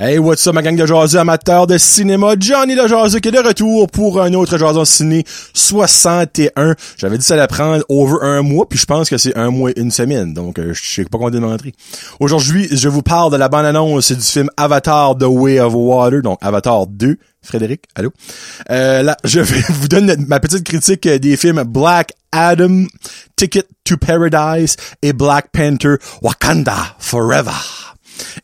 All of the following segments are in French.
Hey, what's up ma gang de jaseux amateurs de cinéma? Johnny le jaseux qui est de retour pour un autre jason ciné 61. J'avais dit ça allait prendre over un mois, puis je pense que c'est un mois et une semaine, donc euh, je sais pas combien de m'entrer. Aujourd'hui, je vous parle de la bande-annonce du film Avatar The Way of Water, donc Avatar 2. Frédéric, allô? Euh, là, je vais vous donner ma petite critique des films Black Adam, Ticket to Paradise et Black Panther Wakanda Forever.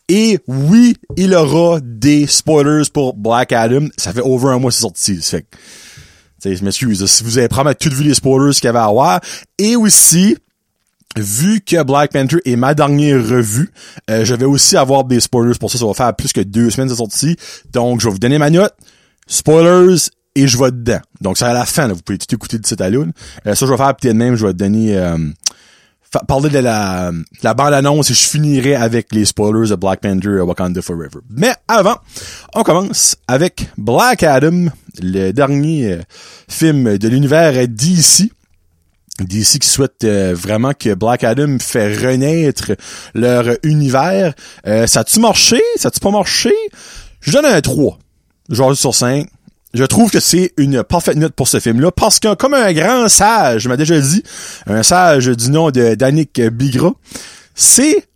Et oui, il aura des spoilers pour Black Adam. Ça fait over un mois c'est sorti. Fait que, je m'excuse. Si vous avez probablement tout vu les spoilers qu'il y avait à avoir. Et aussi, vu que Black Panther est ma dernière revue, euh, je vais aussi avoir des spoilers pour ça. Ça va faire plus que deux semaines de sortie. Donc, je vais vous donner ma note. Spoilers et je vais dedans. Donc, c'est à la fin. Vous pouvez tout écouter de cette à euh, ça, je vais faire peut-être même, je vais donner... Euh, parler de la, la bande-annonce et je finirai avec les spoilers de Black Panther Wakanda Forever. Mais avant, on commence avec Black Adam, le dernier euh, film de l'univers DC. DC qui souhaite euh, vraiment que Black Adam fait renaître leur univers. Euh, ça a-tu marché? Ça a-tu pas marché? Je donne un 3. Genre sur 5 je trouve que c'est une parfaite note pour ce film-là parce que comme un grand sage m'a déjà dit, un sage du nom de Danick Bigra, c'est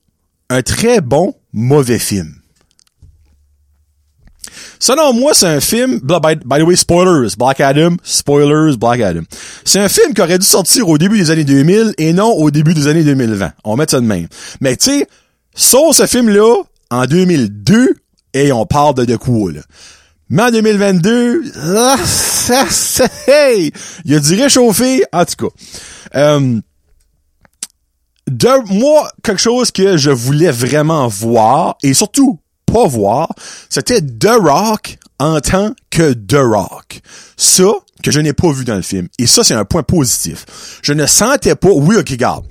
un très bon mauvais film. Selon moi, c'est un film, by, by, the way, spoilers, Black Adam, spoilers, Black Adam. C'est un film qui aurait dû sortir au début des années 2000 et non au début des années 2020. On met ça de même. Mais tu sais, sauf ce film-là, en 2002, et on parle de de quoi, là. Mais en 2022, ah, hey, il y a du réchauffé, en tout cas. Euh, de, moi, quelque chose que je voulais vraiment voir, et surtout pas voir, c'était The Rock en tant que The Rock. Ça, que je n'ai pas vu dans le film. Et ça, c'est un point positif. Je ne sentais pas, oui, ok, garde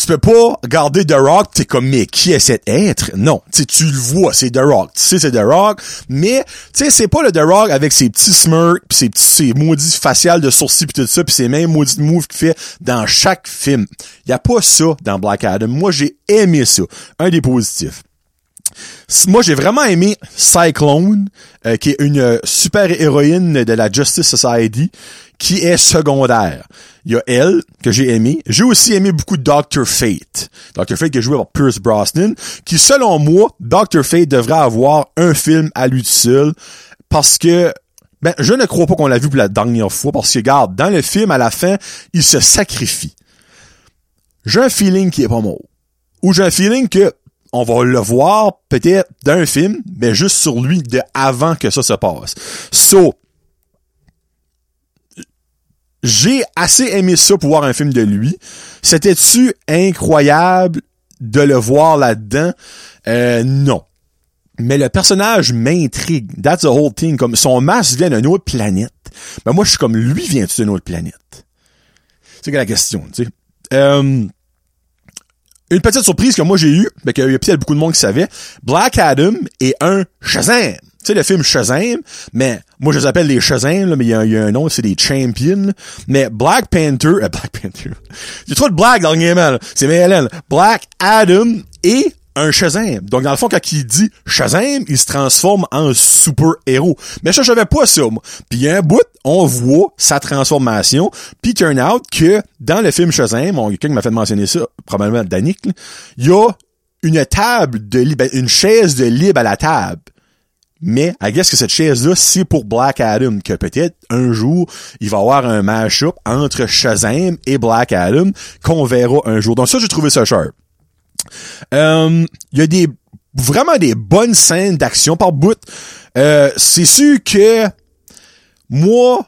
tu peux pas regarder The Rock, t'es comme, mais qui est cet être? Non. tu tu le vois, c'est The Rock. Tu sais, c'est The Rock. Mais, tu sais, c'est pas le The Rock avec ses petits smirks, pis ses petits, maudits faciales de sourcils pis tout ça, pis ses mêmes maudits moves qu'il fait dans chaque film. Y a pas ça dans Black Adam. Moi, j'ai aimé ça. Un des positifs. Moi, j'ai vraiment aimé Cyclone, euh, qui est une super héroïne de la Justice Society, qui est secondaire. Il y a elle, que j'ai aimé. J'ai aussi aimé beaucoup Dr. Fate. Dr. Fate qui a joué par Pierce Brosnan, qui, selon moi, Dr. Fate devrait avoir un film à lui seul, parce que ben, je ne crois pas qu'on l'a vu pour la dernière fois, parce que, regarde, dans le film, à la fin, il se sacrifie. J'ai un feeling qui est pas mort. Ou j'ai un feeling que on va le voir peut-être d'un film, mais juste sur lui de avant que ça se passe. So, j'ai assez aimé ça pour voir un film de lui. C'était-tu incroyable de le voir là-dedans? Euh, non. Mais le personnage m'intrigue. That's the whole thing. Comme son masque vient d'une autre planète. Mais moi, je suis comme lui vient d'une autre planète? C'est la question, tu sais? Euh, une petite surprise que moi j'ai eue, mais qu'il y a peut-être beaucoup de monde qui savait, Black Adam est un Shazam. Tu sais, le film Shazam, mais moi je les appelle les Shazam, là, mais il y, a un nom, c'est des Champions. Mais Black Panther, euh, Black Panther, j'ai trop de blagues dans le game, c'est MLN. Black Adam et un Shazam. Donc, dans le fond, quand il dit Shazam, il se transforme en super-héros. Mais ça, je savais pas ça, moi. Puis, un bout, on voit sa transformation. Puis, turn out que dans le film Shazam, bon, quelqu'un m'a fait mentionner ça, probablement Danick, il y a une table de libre, une chaise de libre à la table. Mais, I guess que cette chaise-là, c'est pour Black Adam, que peut-être un jour, il va y avoir un mash-up entre Shazam et Black Adam qu'on verra un jour. Donc ça, j'ai trouvé ça sharp. Euh, il y a des vraiment des bonnes scènes d'action par bout. Euh, c'est sûr que moi,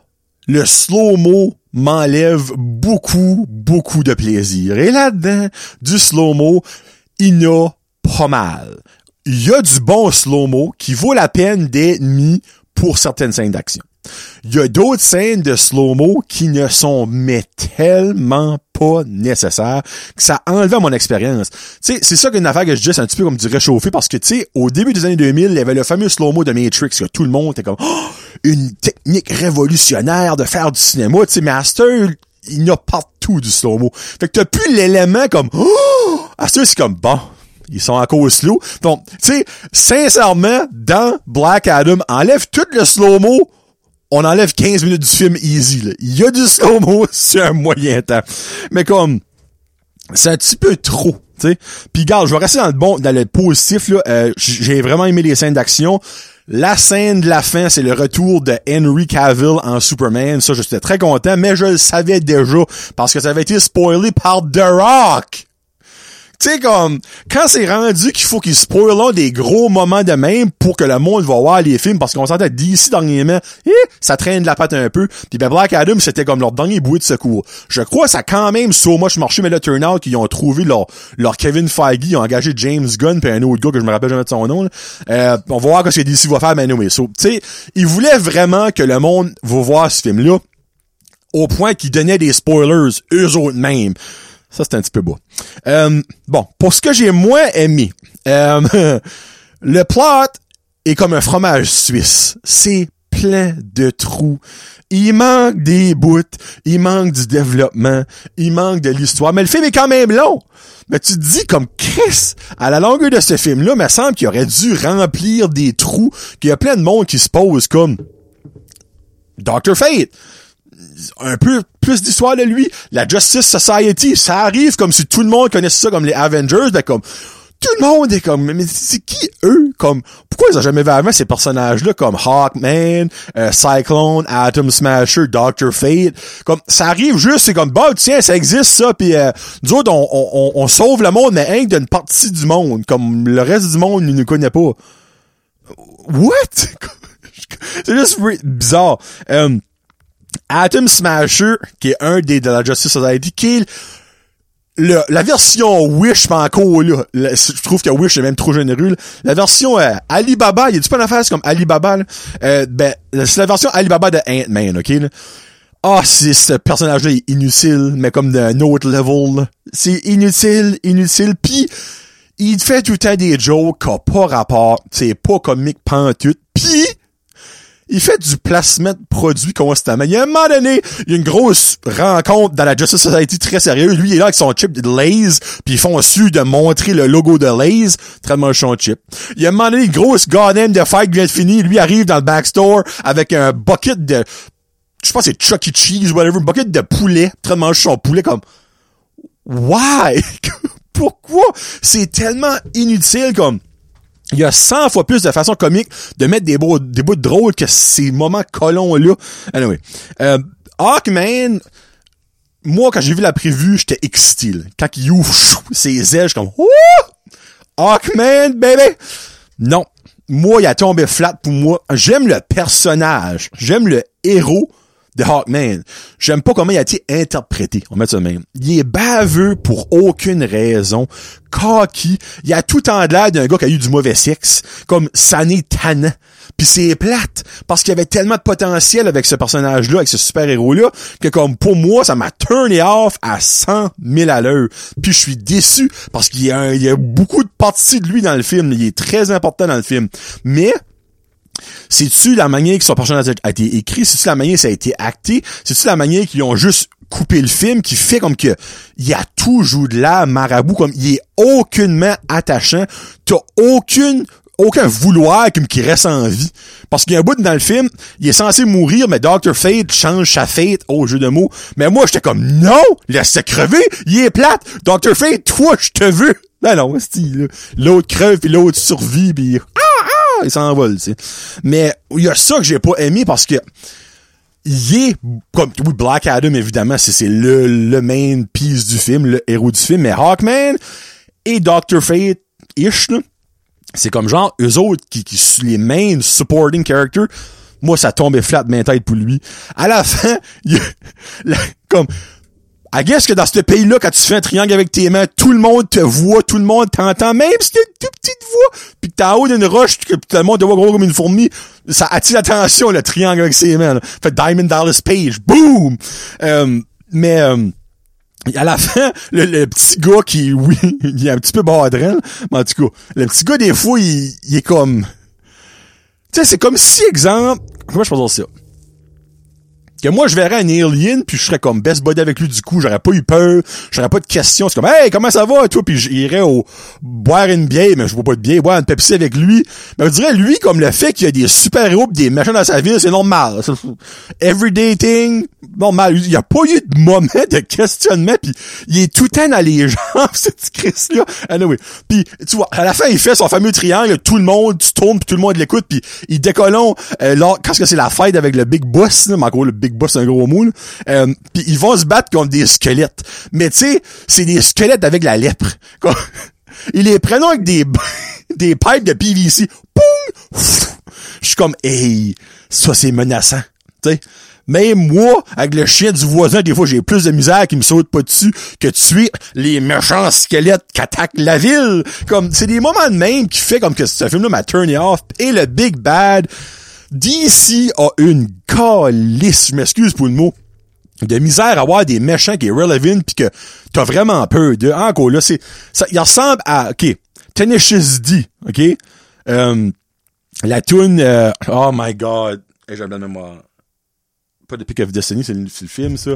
le slow-mo m'enlève beaucoup, beaucoup de plaisir. Et là-dedans, du slow-mo, il y a pas mal. Il y a du bon slow-mo qui vaut la peine d'être mis pour certaines scènes d'action. Il y a d'autres scènes de slow-mo qui ne sont mais tellement pas nécessaires que ça enlève mon expérience. Tu c'est ça qu'une affaire que je dis, c'est un petit peu comme du réchauffé parce que, tu au début des années 2000, il y avait le fameux slow-mo de Matrix que tout le monde était comme, oh, une technique révolutionnaire de faire du cinéma. Tu sais, Master, il y a partout du slow-mo. Fait que t'as plus l'élément comme, oh, à c'est comme, bon, Ils sont encore slow. Donc, tu sais, sincèrement, dans Black Adam, enlève tout le slow-mo, on enlève 15 minutes du film easy. Il y a du slow-mo sur un moyen temps. Mais comme, c'est un petit peu trop. T'sais. Puis garde, je vais rester dans le bon, dans le positif là. Euh, j'ai vraiment aimé les scènes d'action. La scène de la fin, c'est le retour de Henry Cavill en Superman. Ça, j'étais très content, mais je le savais déjà parce que ça avait été spoilé par The Rock. Tu sais, comme, quand c'est rendu qu'il faut qu'ils spoilent des gros moments de même pour que le monde va voir les films, parce qu'on s'entend d'ici dernièrement, eh, ça traîne de la patte un peu. Puis ben Black Adam, c'était comme leur dernier bouée de secours. Je crois ça a quand même so much marché, mais le turnout, qu'ils ont trouvé leur, leur Kevin Feige, ils ont engagé James Gunn puis un autre gars que je me rappelle jamais de son nom. Euh, on va voir ce que DC va faire, mais anyway. So, tu sais, ils voulaient vraiment que le monde va voir ce film-là au point qu'ils donnaient des spoilers eux autres mêmes. Ça, c'est un petit peu beau. Euh, bon, pour ce que j'ai moins aimé, euh, le plot est comme un fromage suisse. C'est plein de trous. Il manque des bouts, il manque du développement, il manque de l'histoire, mais le film est quand même long. Mais tu te dis comme Chris, à la longueur de ce film-là, il me semble qu'il aurait dû remplir des trous, qu'il y a plein de monde qui se pose comme Dr. Fate un peu plus d'histoire de lui. La Justice Society, ça arrive comme si tout le monde connaissait ça comme les Avengers, ben comme tout le monde est comme mais c'est qui eux? Comme pourquoi ils ont jamais vu avant ces personnages là comme Hawkman, euh, Cyclone, Atom Smasher, Doctor Fate. Comme ça arrive juste c'est comme bah tiens ça existe ça puis euh, nous autres on, sauve le monde mais rien d'une partie du monde. Comme le reste du monde ne nous connaît pas. What? C'est juste bizarre. Euh, Atom Smasher, qui est un des de la Justice Society, qui est le, la version Wish, encore là. je trouve que Wish est même trop généreux. La version euh, Alibaba, il y a du pas d'affaires comme Alibaba. Là. Euh, ben, c'est la version Alibaba de Ant-Man, ok? Ah, c'est ce personnage-là est inutile, mais comme d'un autre level. C'est inutile, inutile. Puis il fait tout le temps des jokes qui pas rapport. C'est pas comique pantoute. Puis il fait du placement de produits constamment. Il y a un moment donné, il y a une grosse rencontre dans la Justice Society très sérieuse. Lui, il est là avec son chip de Lays, puis ils font su de montrer le logo de Lays. Très moche son chip. Il y a un moment donné, une grosse goddamn de fight vient de finir. Lui arrive dans le backstore avec un bucket de, je pense c'est Chuck E. Cheese, whatever, un bucket de poulet. Très moche son poulet comme, why? Pourquoi? C'est tellement inutile comme, il y a 100 fois plus de façon comique de mettre des bouts, des bouts de drôle que ces moments colons-là. Anyway. Euh, Hawkman, moi, quand j'ai vu la prévue, j'étais excité. Quand il ouvre ses ailes, je suis comme Ouh! Hawkman, baby! Non. Moi, il a tombé flat pour moi. J'aime le personnage. J'aime le héros de Hawkman. J'aime pas comment il a été interprété. On met ça même. Il est baveux pour aucune raison. Cocky. Il a tout en l'air d'un gars qui a eu du mauvais sexe. Comme Sané Tannant. Puis c'est plate. Parce qu'il y avait tellement de potentiel avec ce personnage-là, avec ce super-héros-là, que comme pour moi, ça m'a turné off à 100 000 à l'heure. Puis je suis déçu parce qu'il y, y a beaucoup de parties de lui dans le film. Il est très important dans le film. Mais c'est-tu la manière que son personnage a été écrit? C'est-tu la manière que ça a été acté? C'est-tu la manière qu'ils ont juste coupé le film qui fait comme que il y a toujours de là marabout comme il est aucunement attachant t'as aucune aucun vouloir comme qui reste en vie. Parce qu'il y a un bout dans le film, il est censé mourir, mais Dr. Fate change sa fate au jeu de mots. Mais moi, j'étais comme, non! Laisse-le crever! Il est plate! Dr. Fate, toi, je te veux! Non, non, l'autre crève, puis l'autre survit, puis il s'envole, tu sais. Mais il y a ça que j'ai pas aimé parce que il est comme oui Black Adam évidemment c'est le le main piece du film le héros du film mais Hawkman et Doctor Fate ish c'est comme genre eux autres qui qui sont les main supporting characters moi ça tombait flat de ma tête pour lui à la fin il, comme I guess que dans ce pays-là, quand tu fais un triangle avec tes mains, tout le monde te voit, tout le monde t'entend, même si t'as une toute petite voix, puis que t'es en haut d'une roche, que tout le monde te voit gros comme une fourmi, ça attire l'attention, le triangle avec ses mains. Fait Diamond Dallas Page, boom! Euh, mais euh, à la fin, le, petit gars qui, oui, il est un petit peu badrel, mais en tout cas, le petit gars, des fois, il, il est comme... Tu sais, c'est comme si, exemple... Comment je dire ça? Que moi je verrais un alien puis je serais comme best buddy avec lui du coup. J'aurais pas eu peur. J'aurais pas de questions. C'est comme hey comment ça va toi? Puis j'irais au boire une bière mais je bois pas de bière. Boire une Pepsi avec lui. Mais je dirais lui comme le fait qu'il y a des super héros des machins dans sa ville c'est normal. Everyday thing normal. Il y a pas eu de moment de questionnement puis il est tout le temps dans les jambes cette Chris là anyway. Puis tu vois à la fin il fait son fameux triangle tout le monde tu tournes puis tout le monde l'écoute puis il décollons euh, là quand c'est la fête avec le big boss là, mais encore le big boss c'est un gros moule euh, puis ils vont se battre contre des squelettes mais tu sais c'est des squelettes avec la lèpre ils les prennent avec des des pipes de PVC Poum! je suis comme hey ça c'est menaçant tu sais même moi, avec le chien du voisin, des fois, j'ai plus de misère qui me saute pas dessus que tuer les méchants squelettes qui attaquent la ville. Comme, c'est des moments de même qui fait comme que ce film-là m'a turné off. Et le Big Bad, DC a une calice, je m'excuse pour le mot, de misère à avoir des méchants qui est relevant pis que t'as vraiment peur de. Encore là, c'est, ça, il ressemble à, ok, Tenacious D, ok, euh, la tune, euh, oh my god, hey, j'ai de mémoire pas de Pick of Destiny, c'est le, le, film, ça.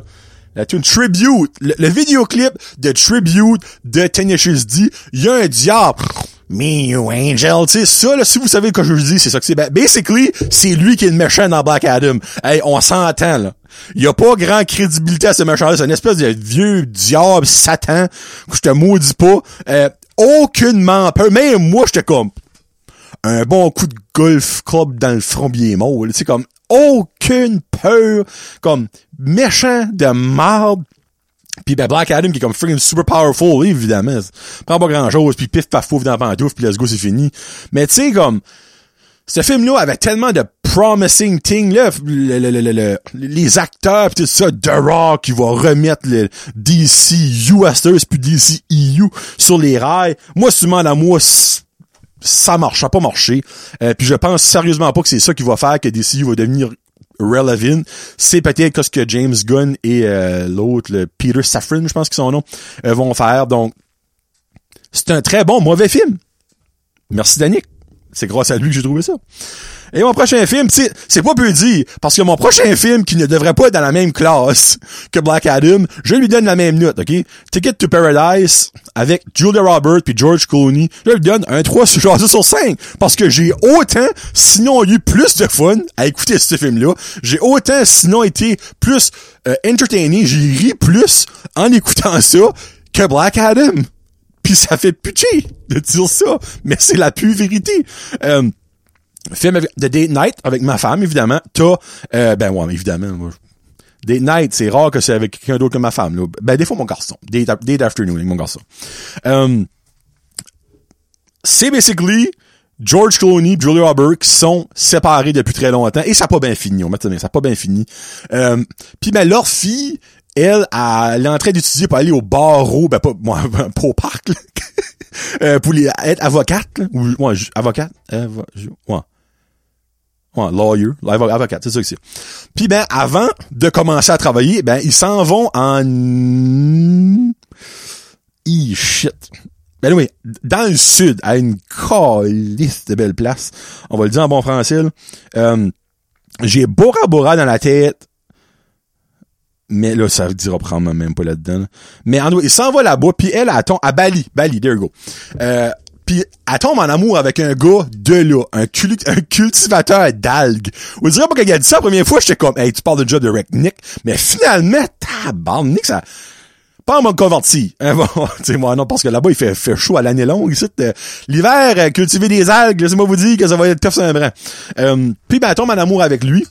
La tune Tribute, le, le, vidéoclip de Tribute de Tenacious D, il y a un diable. Me, you angel, tu sais, ça, là, si vous savez que je vous dis, c'est ça que c'est. Ben, basically, c'est lui qui est le méchant dans Black Adam. Hey, on s'entend, là. Il y a pas grand crédibilité à ce méchant-là. C'est une espèce de vieux diable, Satan, que je te maudis pas. Euh, aucunement peur. Même moi, j'étais comme, un bon coup de golf club dans le front bien mort. Tu comme, aucune peur, comme méchant de marde. Puis ben Black Adam qui est comme freaking super powerful, évidemment. Prend pas grand chose, puis pif paf pouf dans la pantoufle, puis let's go, c'est fini. Mais tu sais, comme, ce film-là avait tellement de promising things, là, le, le, le, les acteurs, pis tout ça, The qui va remettre le DC USers puis DC EU sur les rails. Moi, tu à moi, ça marche, ça pas marché. Euh, puis je pense sérieusement pas que c'est ça qui va faire que DCU va devenir relevant. C'est peut-être ce que James Gunn et euh, l'autre, le Peter Safran, je pense qu'ils sont nom, euh, vont faire. Donc, c'est un très bon, mauvais film. Merci Danick. C'est grâce à lui que j'ai trouvé ça. Et mon prochain film, c'est pas peu dire, parce que mon prochain film qui ne devrait pas être dans la même classe que Black Adam, je lui donne la même note, ok? Ticket to Paradise avec Julia Roberts puis George Clooney, je lui donne un 3 sur 5 parce que j'ai autant, sinon eu plus de fun à écouter ce film-là, j'ai autant, sinon été plus euh, entertainé, j'ai ri plus en écoutant ça que Black Adam. Puis ça fait pitié de dire ça, mais c'est la pure vérité. Euh, film avec, de date night avec ma femme, évidemment. T'as, euh, ben ouais, évidemment. Date night, c'est rare que c'est avec quelqu'un d'autre que ma femme. Là. Ben des fois mon garçon. Date, date afternoon mon garçon. Euh, c'est basically George Clooney, Julia Roberts qui sont séparés depuis très longtemps et ça n'a pas bien fini. On ça, n'a pas bien fini. Euh, Puis ben leur fille, elle, elle est en train d'étudier pour aller au barreau, ben pas, moi, pas au parc, euh, pour les, être avocate, là, ou ouais, avocate, euh, ouais. Ouais, lawyer, avocat, c'est ça que c'est. Puis ben, avant de commencer à travailler, ben, ils s'en vont en... E shit. Ben oui, dans le sud, à une calice de belles places, on va le dire en bon français, euh, j'ai Bora Bora dans la tête, mais là, ça dira prendre même pas là-dedans. Mais en il s'en va là-bas, puis elle, elle tombe à Bali. Bali, there you go. Euh, puis elle tombe en amour avec un gars de là, un, un cultivateur d'algues. On dirait pas qu'elle a dit ça la première fois, j'étais comme, hey, tu parles de de Rick Nick. Mais finalement, Nick, ça, pas en mode converti. Hein, bon, moi, non, parce que là-bas, il fait, fait chaud à l'année longue. Ici, euh, l'hiver, euh, cultiver des algues, laissez-moi vous dire que ça va être tough sur un brin. Euh, puis, ben, elle tombe en amour avec lui.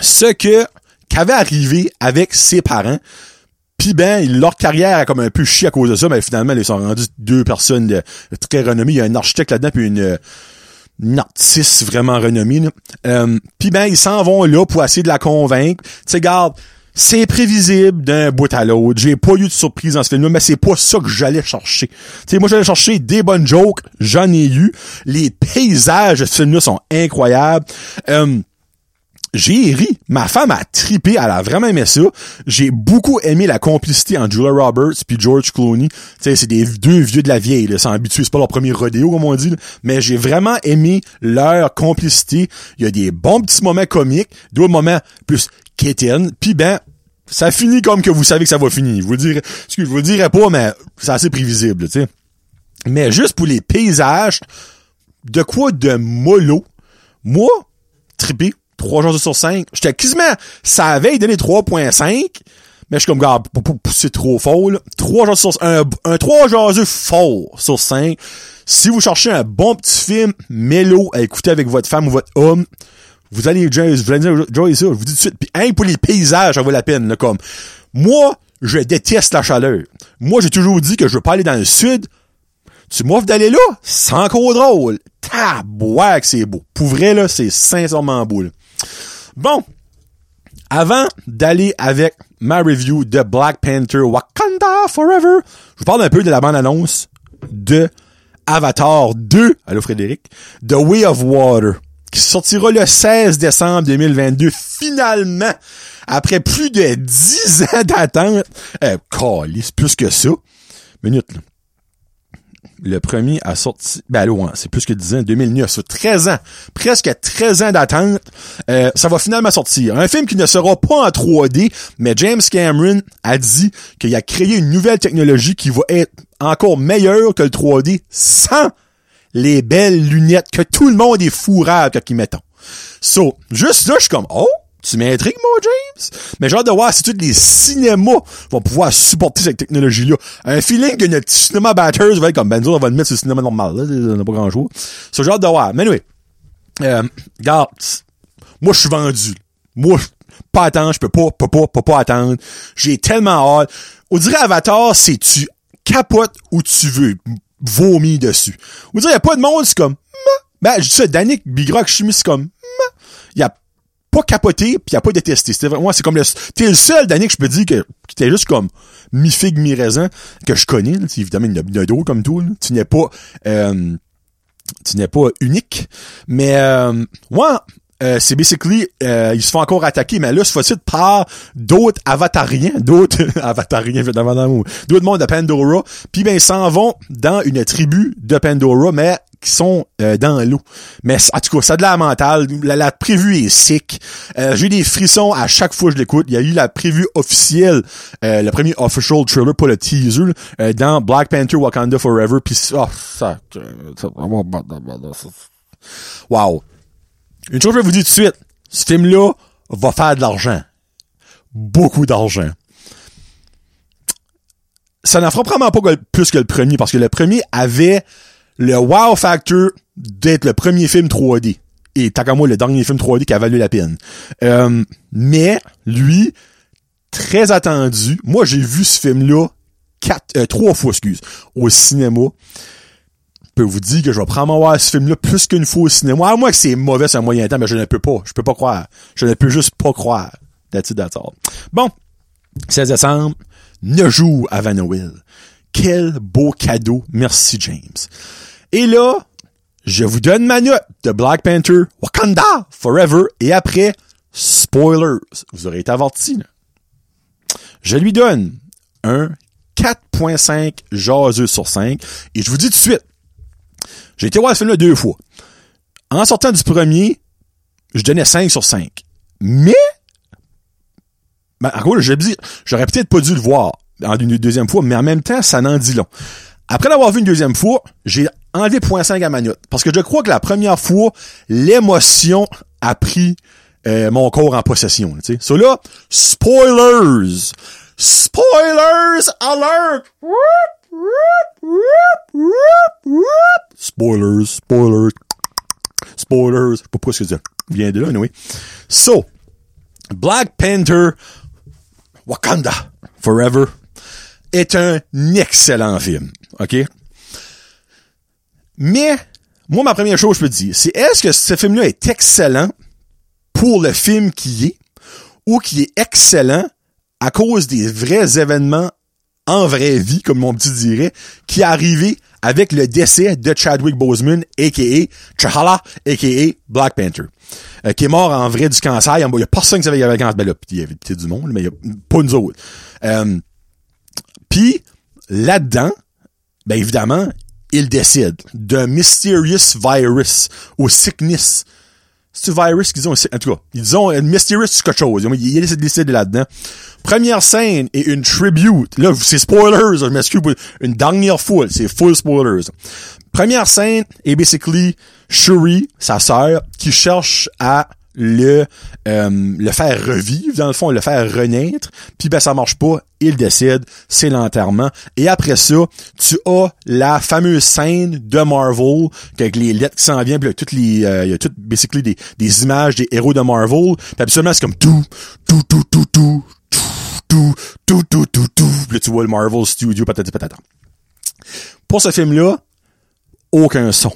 Ce que, qu'avait arrivé avec ses parents, puis ben, leur carrière a comme un peu chié à cause de ça, mais finalement, ils sont rendus deux personnes très renommées. Il y a un architecte là-dedans, puis une, une artiste vraiment renommée. Euh, puis ben, ils s'en vont là pour essayer de la convaincre. Tu sais, garde, c'est prévisible d'un bout à l'autre. J'ai pas eu de surprise dans ce film-là, mais c'est pas ça que j'allais chercher. Tu sais, moi, j'allais chercher des bonnes jokes, j'en ai eu. Les paysages de ce film-là sont incroyables. Euh, j'ai ri. Ma femme a tripé, elle a vraiment aimé ça. J'ai beaucoup aimé la complicité entre Julia Roberts puis George Clooney. Tu sais, c'est des deux vieux de la vieille, là, sans habitué, c'est pas leur premier rodéo comme on dit, mais j'ai vraiment aimé leur complicité. Il y a des bons petits moments comiques, d'autres moments plus Kétine. Puis ben, ça finit comme que vous savez que ça va finir. Je vous le dirai, excuse, je vous le dirai pas, mais c'est assez prévisible, tu sais. Mais juste pour les paysages, de quoi de mollo, moi, trippé, 3 jours sur 5, j'étais quasiment, ça avait donné 3.5, mais je suis comme, gars, c'est trop fort, là. 3 jours sur, un, un 3 jours fort sur 5. Si vous cherchez un bon petit film, mélo à écouter avec votre femme ou votre homme, vous allez enjoy, vous allez je vous dis tout de suite. Puis, hein, pour les paysages, ça vaut la peine, là, comme. Moi, je déteste la chaleur. Moi, j'ai toujours dit que je veux pas aller dans le sud. Tu m'offres d'aller là? C'est encore drôle. Tabouac, c'est beau. Pour vrai, là, c'est sincèrement beau, là. Bon. Avant d'aller avec ma review de Black Panther Wakanda Forever, je vous parle un peu de la bande-annonce de Avatar 2, allô Frédéric, The Way of Water qui sortira le 16 décembre 2022, finalement, après plus de 10 ans d'attente. Euh, c'est plus que ça. Minute, là. Le premier a sorti, ben loin, c'est plus que 10 ans, 2009, c'est 13 ans, presque 13 ans d'attente. Euh, ça va finalement sortir. Un film qui ne sera pas en 3D, mais James Cameron a dit qu'il a créé une nouvelle technologie qui va être encore meilleure que le 3D sans les belles lunettes que tout le monde est fourrable quand ils mettent. So, juste là, je suis comme, oh, tu m'intrigues, moi, James? Mais j'ai hâte de voir si tous les cinémas vont pouvoir supporter cette technologie-là. Un feeling que notre cinéma batters va être comme, ben, on va le mettre sur le cinéma normal, là. On n'a pas grand chose. So, j'ai hâte de voir. Mais anyway. Euh. Moi, je suis vendu. Moi, pas attendre, je peux pas, peux pas, peux pas attendre. J'ai tellement hâte. On dirait Avatar, c'est tu capotes où tu veux vomi dessus. Vous dire, y a pas de monde, c'est comme, ben, je dis ça, Danick Bigrock Chimie, c'est comme, il a capoté, puis il a pas détesté. C'était c'est comme le, t'es le seul, Danick, je peux dire que, qui était juste comme, mi-figue, mi-raisin, que je connais, là. évidemment, il y a comme tout, Tu n'es pas, euh, tu n'es pas unique. Mais, euh, ouais, euh, c'est basically, euh, ils se font encore attaquer, mais là, ce fois-ci par d'autres avatariens, d'autres avatariens, d'autres mondes de Pandora, puis ben ils s'en vont dans une tribu de Pandora, mais qui sont euh, dans l'eau. Mais en tout cas, ça a de la mentale. La, la prévue est sick. J'ai des frissons à chaque fois que je l'écoute. Il y a eu la prévue officielle, le premier official trailer, pas le teaser, dans Black Panther Wakanda Forever. Puis ça, wow. Une chose que je vais vous dire tout de suite, ce film-là va faire de l'argent. Beaucoup d'argent. Ça n'en fera probablement pas plus que le premier, parce que le premier avait le wow factor d'être le premier film 3D. Et tant qu'à moi, le dernier film 3D qui a valu la peine. Euh, mais, lui, très attendu. Moi, j'ai vu ce film-là quatre, euh, trois fois, excuse, au cinéma peux vous dire que je vais prendre voir ce film-là plus qu'une fois au cinéma. À moins que c'est mauvais sur un moyen temps, mais je ne peux pas. Je peux pas croire. Je ne peux juste pas croire. That's it. Bon. 16 décembre, 9 jours avant Noël. Quel beau cadeau. Merci, James. Et là, je vous donne ma note de Black Panther Wakanda Forever. Et après, spoilers. Vous aurez été avertis. Je lui donne un 4.5 jaseux sur 5. Et je vous dis tout de suite, j'ai été voir ce film-là deux fois. En sortant du premier, je donnais 5 sur 5. Mais, ben, en gros, j'aurais peut-être pas dû le voir en une deuxième fois, mais en même temps, ça n'en dit long. Après l'avoir vu une deuxième fois, j'ai enlevé 0.5 à ma note. Parce que je crois que la première fois, l'émotion a pris euh, mon corps en possession. Tu sais. So là, spoilers! Spoilers alert! Spoilers, spoilers, spoilers. Je sais pas pourquoi ce que ça vient de là, anyway. So, Black Panther Wakanda Forever est un excellent film. OK? Mais, moi, ma première chose, je peux te dire, c'est est-ce que ce film-là est excellent pour le film qui est ou qui est excellent à cause des vrais événements en vraie vie, comme mon petit dirait, qui est arrivé avec le décès de Chadwick Boseman, a.k.a. T'Challa, a.k.a. Black Panther, euh, qui est mort en vrai du cancer. Il y a personne qui savait qu'il avait cancer. Ben là, il y avait du monde, mais il y a pas nous autres. Euh, Puis, là-dedans, ben évidemment, il décide d'un mysterious virus ou sickness c'est virus qu'ils ont, en tout cas, ils ont un mysterious quelque chose. Il des décidé là-dedans. Première scène est une tribute. Là, c'est spoilers, je m'excuse, une dernière fois, c'est full spoilers. Première scène est basically Shuri, sa sœur, qui cherche à le euh, le faire revivre dans le fond le faire renaître puis ben ça marche pas il décède c'est l'enterrement et après ça tu as la fameuse scène de Marvel avec les lettres qui s'en viennent puis toutes les euh, il y a toutes basically des, des images des héros de Marvel puis absolument c'est comme tout tout tout tout tout tout tout tout tout tout puis là, tu vois le Marvel Studio patati patata pour ce film là aucun son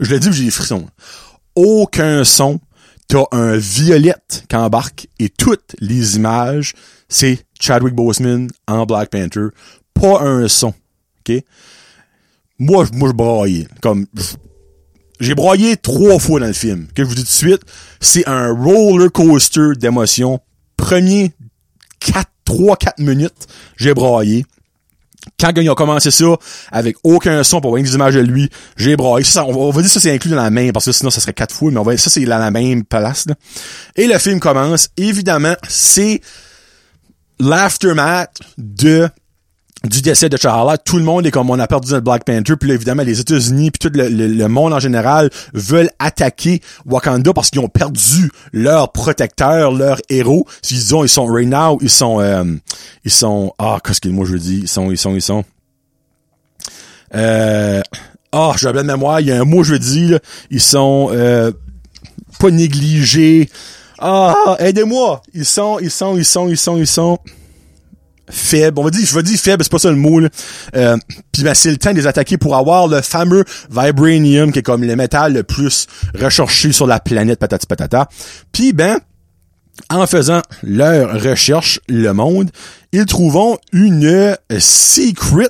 je l'ai dit j'ai des frissons aucun son t'as un violette qui embarque et toutes les images, c'est Chadwick Boseman en Black Panther. Pas un son. OK? Moi, moi, je braillais. Comme, j'ai broyé trois fois dans le film. Que je vous dis tout de suite, c'est un roller coaster d'émotions. Premier 4, 3, 4 minutes, j'ai braillé quand ils ont commencé ça avec aucun son pour voir des images de lui, j'ai braillé. Ça, on, va, dire ça c'est inclus dans la même parce que sinon ça serait quatre fois, mais on va ça c'est dans la même place. Et le film commence. Évidemment, c'est l'aftermath de du décès de T'Challa, tout le monde est comme on a perdu notre Black Panther, puis là, évidemment les États-Unis puis tout le, monde en général veulent attaquer Wakanda parce qu'ils ont perdu leur protecteur, leur héros. Ils ont ils sont right now, ils sont euh, ils sont ah qu'est-ce que moi je dis, ils sont ils sont ils sont euh ah, oh, j'ai de mémoire, il y a un mot je dis là, ils sont euh, pas négligés. Ah, aidez-moi. Ils sont ils sont ils sont ils sont ils sont faible. On va dire, je vais dire faible, c'est pas ça le mot, là. Euh, puis ben, c'est le temps de les attaquer pour avoir le fameux vibranium, qui est comme le métal le plus recherché sur la planète, patati patata. Puis ben, en faisant leur recherche, le monde, ils trouvent une secret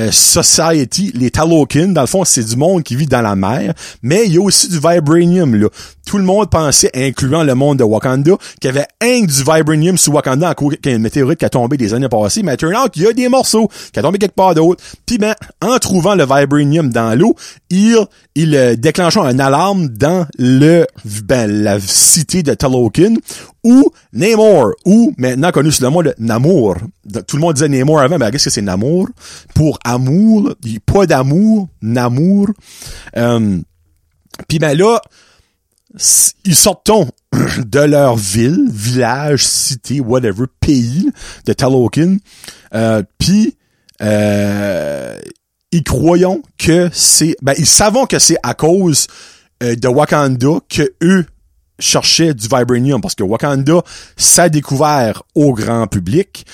euh, society, les Talokin, dans le fond, c'est du monde qui vit dans la mer, mais il y a aussi du vibranium, là. Tout le monde pensait, incluant le monde de Wakanda, qu'il y avait un du vibranium sur Wakanda en qu'il y a une météorite qui a tombé des années passées, mais turn out qu'il y a des morceaux qui a tombé quelque part d'autre. Puis ben, en trouvant le vibranium dans l'eau, il, il euh, un alarme dans le, ben, la cité de Talokin, ou Namor, ou maintenant connu sous le mot de Namor. Tout le monde disait Namor avant, mais qu'est-ce que c'est Namor? Pour amour, pas d'amour, Namor. Euh, Puis ben là, ils sortent de leur ville, village, cité, whatever, pays de Talokin. Euh, Puis euh, ils croyons que c'est... Ben, ils savons que c'est à cause euh, de Wakanda que eux cherchait du vibranium parce que Wakanda, a découvert au grand public.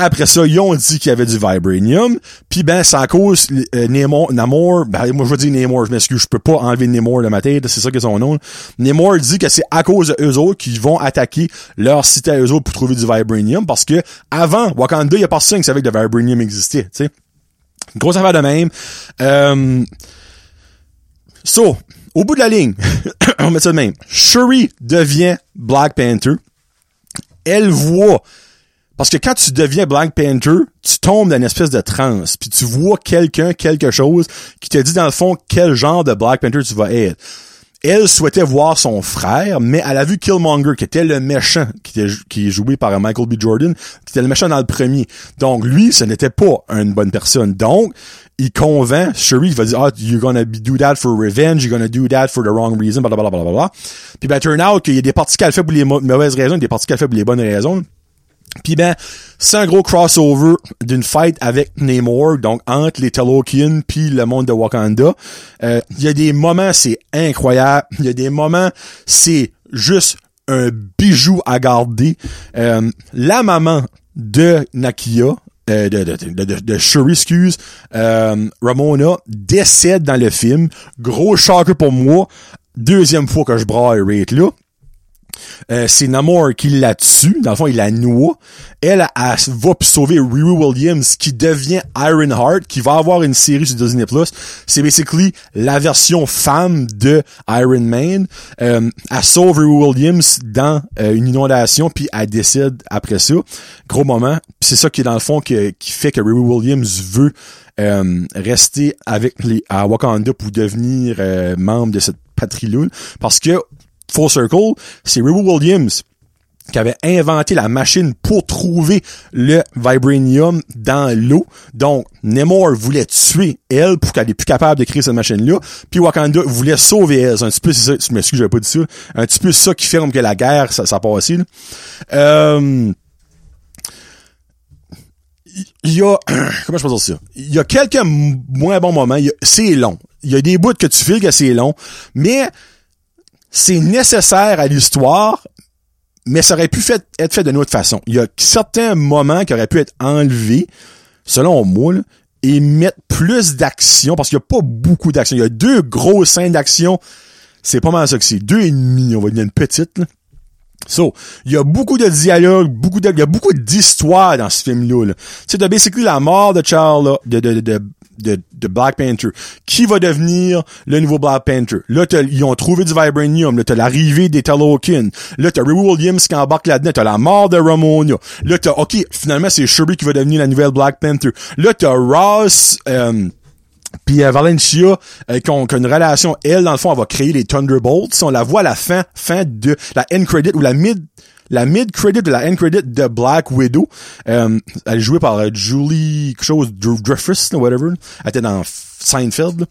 Après ça, ils ont dit qu'il y avait du vibranium. Puis ben, c'est à cause euh, Namor, Namor, ben moi je veux dire Namor, je m'excuse, je peux pas enlever Namor de ma tête, c'est ça que son nom. Namor dit que c'est à cause de eux autres qu'ils vont attaquer leur cité à eux autres pour trouver du vibranium parce que avant Wakanda, il y a ça que savait que le vibranium existait, tu sais. Grosse affaire de même. Euh, so, au bout de la ligne, on met ça de même. Shuri devient Black Panther. Elle voit parce que quand tu deviens Black Panther, tu tombes dans une espèce de transe, puis tu vois quelqu'un, quelque chose, qui te dit dans le fond quel genre de Black Panther tu vas être. Elle souhaitait voir son frère, mais elle a vu Killmonger, qui était le méchant, qui, était, est joué par Michael B. Jordan, qui était le méchant dans le premier. Donc lui, ce n'était pas une bonne personne. Donc, il convainc Shuri, il va dire, ah, you're gonna do that for revenge, you're gonna do that for the wrong reason, blablabla. Puis ben, turn out qu'il y a des parties qu'elle fait pour les mauvaises raisons, des parties qu'elle fait pour les bonnes raisons. Puis ben, c'est un gros crossover d'une fight avec Namor, donc entre les Talokian puis le monde de Wakanda. Euh, il y a des moments, c'est incroyable. Il y a des moments, c'est juste un bijou à garder. Euh, la maman de Nakia, euh, de, de, de, de, Shuri, excuse, Ramona, décède dans le film. Gros choc pour moi. Deuxième fois que je braille rate là. Euh, c'est Namor qui la tue. Dans le fond, il la noie. Elle, elle, va sauver Riri Williams, qui devient Ironheart, qui va avoir une série sur Disney+. C'est basically la version femme de Iron Man. Euh, elle sauve Riri Williams dans euh, une inondation, puis elle décide après ça. Gros moment. c'est ça qui est dans le fond qui, fait que Riri Williams veut euh, rester avec les à Wakanda pour devenir membre de cette patrie-là. Parce que full circle, c'est Rebel Williams qui avait inventé la machine pour trouver le vibranium dans l'eau. Donc, Namor voulait tuer elle pour qu'elle est plus capable de créer cette machine-là. Puis Wakanda voulait sauver elle. C'est un petit peu, ça, m'excuse, pas dit ça. Un petit peu ça qui ferme que la guerre, ça, ça a passé, là. Euh, il y a, comment je peux dire ça? Il y a quelques moins bons moments. C'est long. Il y a des bouts que tu files que c'est long, mais c'est nécessaire à l'histoire, mais ça aurait pu être fait d'une autre façon. Il y a certains moments qui auraient pu être enlevés, selon moi, là, et mettre plus d'action, parce qu'il n'y a pas beaucoup d'action. Il y a deux grosses scènes d'action. C'est pas mal ça que c'est. Deux et demi, on va dire une petite. Là. So, il y a beaucoup de dialogues, beaucoup de, il y a beaucoup d'histoires dans ce film-là. Là. Tu sais, basically la mort de Charles, de, de, de, de, de Black Panther. Qui va devenir le nouveau Black Panther? Là, ils ont trouvé du Vibranium. Là, t'as l'arrivée des Talokin. Là, t'as Ray Williams qui embarque là-dedans. T'as la mort de Ramonia. Là, t'as, OK, finalement, c'est Shuri qui va devenir la nouvelle Black Panther. Là, t'as Ross... Euh, puis euh, Valencia, euh, qui, ont, une relation, elle, dans le fond, elle va créer les Thunderbolts. On la voit à la fin, fin de la end credit ou la mid la mid-credit de la end-credit de Black Widow. Euh, elle est jouée par euh, Julie quelque chose, Dreyfus, whatever. Elle était dans Seinfeld.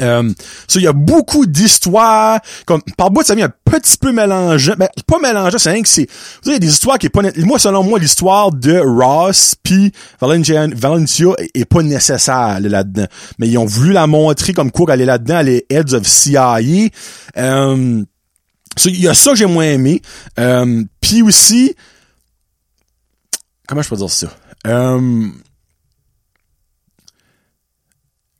Euh, so, il y a beaucoup d'histoires, comme, par bout, ça vient un petit peu mélangeant, ben, pas mélangeant, c'est rien que c'est, vous il y a des histoires qui est pas, moi, selon moi, l'histoire de Ross puis Valencia, Valencia est, pas nécessaire, là-dedans. Mais ils ont voulu la montrer comme quoi elle est là-dedans, elle est Heads of CIA. Euh, il y a ça que j'ai moins aimé. Euh, Puis aussi, comment je peux dire ça? Euh,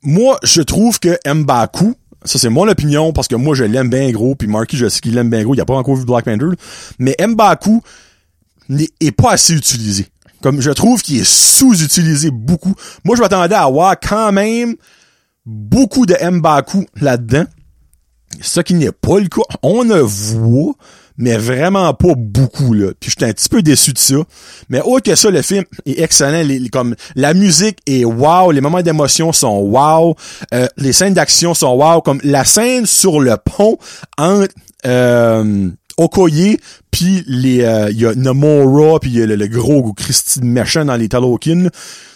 moi, je trouve que Mbaku, ça c'est mon opinion parce que moi je l'aime bien gros, puis Marky je sais qu'il l'aime bien gros, il a pas encore vu Black Panther, mais Mbaku n'est pas assez utilisé. Comme je trouve qu'il est sous-utilisé beaucoup. Moi je m'attendais à avoir quand même beaucoup de Mbaku là-dedans. Ce qui n'est pas le cas. On ne voit, mais vraiment pas beaucoup, là. Puis j'étais un petit peu déçu de ça. Mais autre que ça, le film est excellent. comme la musique est wow, les moments d'émotion sont wow, euh, les scènes d'action sont wow. Comme la scène sur le pont entre euh, Okoye puis les euh, il y a Nomura puis a le, gros Christine méchant dans les Talokin.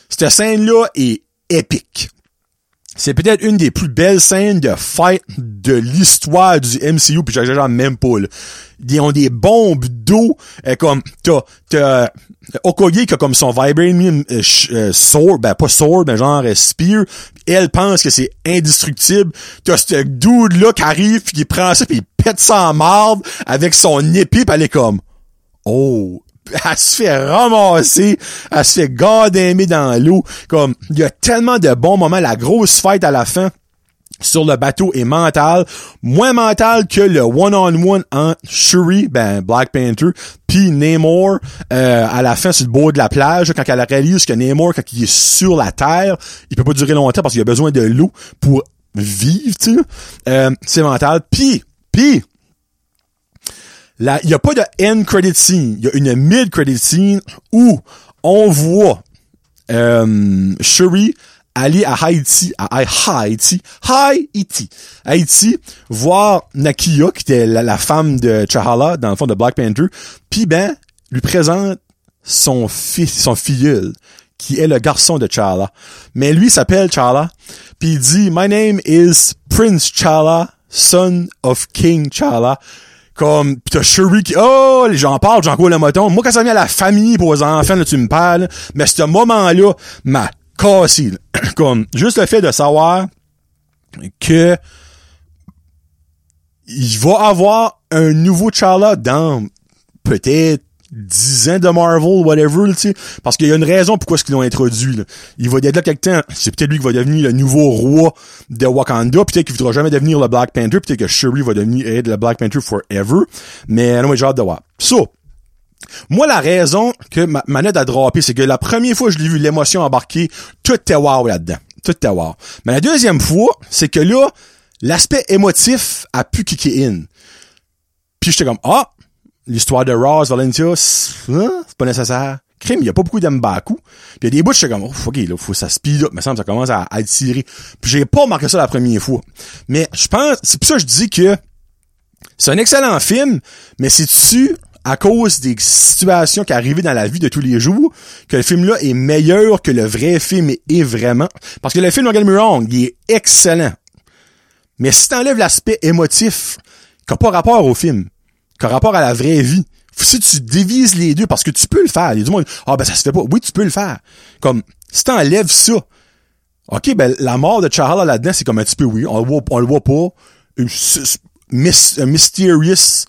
Cette scène-là est épique. C'est peut-être une des plus belles scènes de fight de l'histoire du MCU, puis j'exagère même pas. Ils ont des bombes d'eau, euh, comme, t'as, t'as, Okoye qui a comme son Vibranium euh, euh, sword, ben pas sword, ben genre spear, elle pense que c'est indestructible. T'as ce dude-là qui arrive, pis qui prend ça, pis il pète sa marde avec son épée, pis elle est comme, oh, elle se fait ramasser, elle se fait garder dans l'eau. Comme, il y a tellement de bons moments, la grosse fête à la fin sur le bateau est mentale, moins mentale que le one-on-one entre Shuri, ben Black Panther, puis Namor euh, à la fin sur le bord de la plage, quand elle réalise que Namor, quand il est sur la terre, il peut pas durer longtemps parce qu'il a besoin de l'eau pour vivre, tu sais. Euh, c'est mental. Puis, puis, il y a pas de end credit scene, il y a une mid credit scene où on voit euh, Shuri aller à Haïti, à Haïti, Haïti, Haïti, voir Nakia, qui était la, femme de Chahala, dans le fond de Black Panther, puis ben, lui présente son fils, son filleul, qui est le garçon de Chala. Mais lui s'appelle Chala, puis il dit, My name is Prince Chala, son of King Chala comme pis t'as Shuri qui oh j'en parle j'en cours le moton moi quand ça vient à la famille pour les enfants là, tu me parles. Mais ce moment là m'a cassé comme juste le fait de savoir que il va avoir un nouveau Charla dans peut-être 10 ans de Marvel, whatever, tu sais. Parce qu'il y a une raison pourquoi ce qu'ils l'ont introduit, là. Il va y être là quelque temps. C'est peut-être lui qui va devenir le nouveau roi de Wakanda. Peut-être qu'il voudra jamais devenir le Black Panther. Peut-être que Shuri va devenir être le Black Panther forever. Mais, non, j'ai hâte de voir. So. Moi, la raison que ma manette a droppé, c'est que la première fois que je l'ai vu l'émotion embarquée, tout était wow là-dedans. Tout était wow. Mais la deuxième fois, c'est que là, l'aspect émotif a pu kicker in. Puis j'étais comme, ah, l'histoire de Ross, Valencia, hein, c'est pas nécessaire. Crime, il y a pas beaucoup d'Mbaku. Puis il y a des bouts, suis comme, oh, ok, là, faut ça speed up, mais ça, ça commence à, à tirer. Puis j'ai pas remarqué ça la première fois. Mais je pense, c'est pour ça que je dis que C'est un excellent film, mais c'est-tu à cause des situations qui arrivent dans la vie de tous les jours que le film-là est meilleur que le vrai film est vraiment? Parce que le film, get me wrong, il est excellent. Mais si t'enlèves l'aspect émotif, qui n'a pas rapport au film, qui a rapport à la vraie vie, si tu divises les deux, parce que tu peux le faire, il y a du monde, ah ben ça se fait pas. Oui, tu peux le faire. Comme, si t'enlèves ça, ok, ben la mort de Charles là-dedans, c'est comme un petit peu oui, on le voit, le voit pas. un mysterious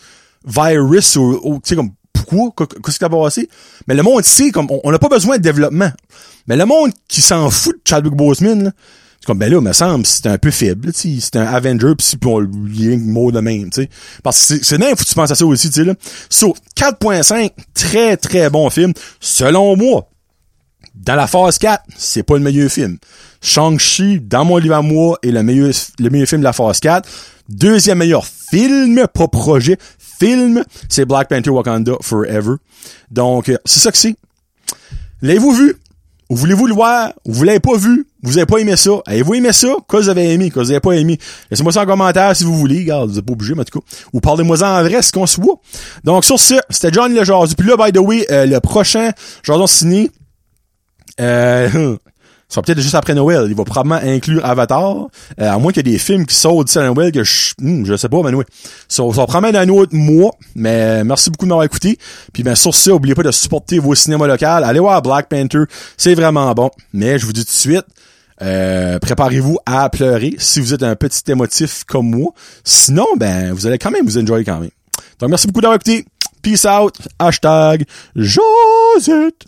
virus ou, tu sais, comme, pourquoi? Qu'est-ce qui a passé? Mais le monde sait, comme, on n'a pas besoin de développement. Mais le monde qui s'en fout de Chadwick Boseman, là, comme, ben là, me semble, c'est un peu faible, tu c'est un Avenger, pis si on un mot de même, tu sais. Parce que c'est faut que tu penses à ça aussi, tu sais, là. So, 4.5, très, très bon film. Selon moi, dans la phase 4, c'est pas le meilleur film. Shang-Chi, dans mon livre à moi, est le meilleur, le meilleur film de la phase 4. Deuxième meilleur film, pas projet, film, c'est Black Panther Wakanda Forever. Donc, euh, c'est ça que c'est. L'avez-vous vu? Ou voulez-vous le voir? Ou vous l'avez pas vu? Vous avez pas aimé ça? Avez-vous aimé ça? Quoi vous avez aimé? Quoi vous avez pas aimé? Laissez-moi ça en commentaire si vous voulez. Regarde, vous êtes pas obligé, mais en tout cas. Ou parlez-moi en vrai, ce qu'on se voit. Donc, sur ce, c'était John le. Puis là, by the way, euh, le prochain Jason signé, euh, ça va peut-être juste après Noël. Il va probablement inclure Avatar. Euh, à moins qu'il y ait des films qui sortent d'ici Noël que je, hmm, je sais pas, mais oui. Ça, va probablement un autre mois. Mais merci beaucoup de m'avoir écouté. Puis ben sur ça, oubliez pas de supporter vos cinémas locaux. Allez voir Black Panther. C'est vraiment bon. Mais je vous dis tout de suite, euh, préparez-vous à pleurer si vous êtes un petit émotif comme moi. Sinon, ben, vous allez quand même vous enjoyer quand même. Donc, merci beaucoup d'avoir écouté. Peace out. Hashtag Josette.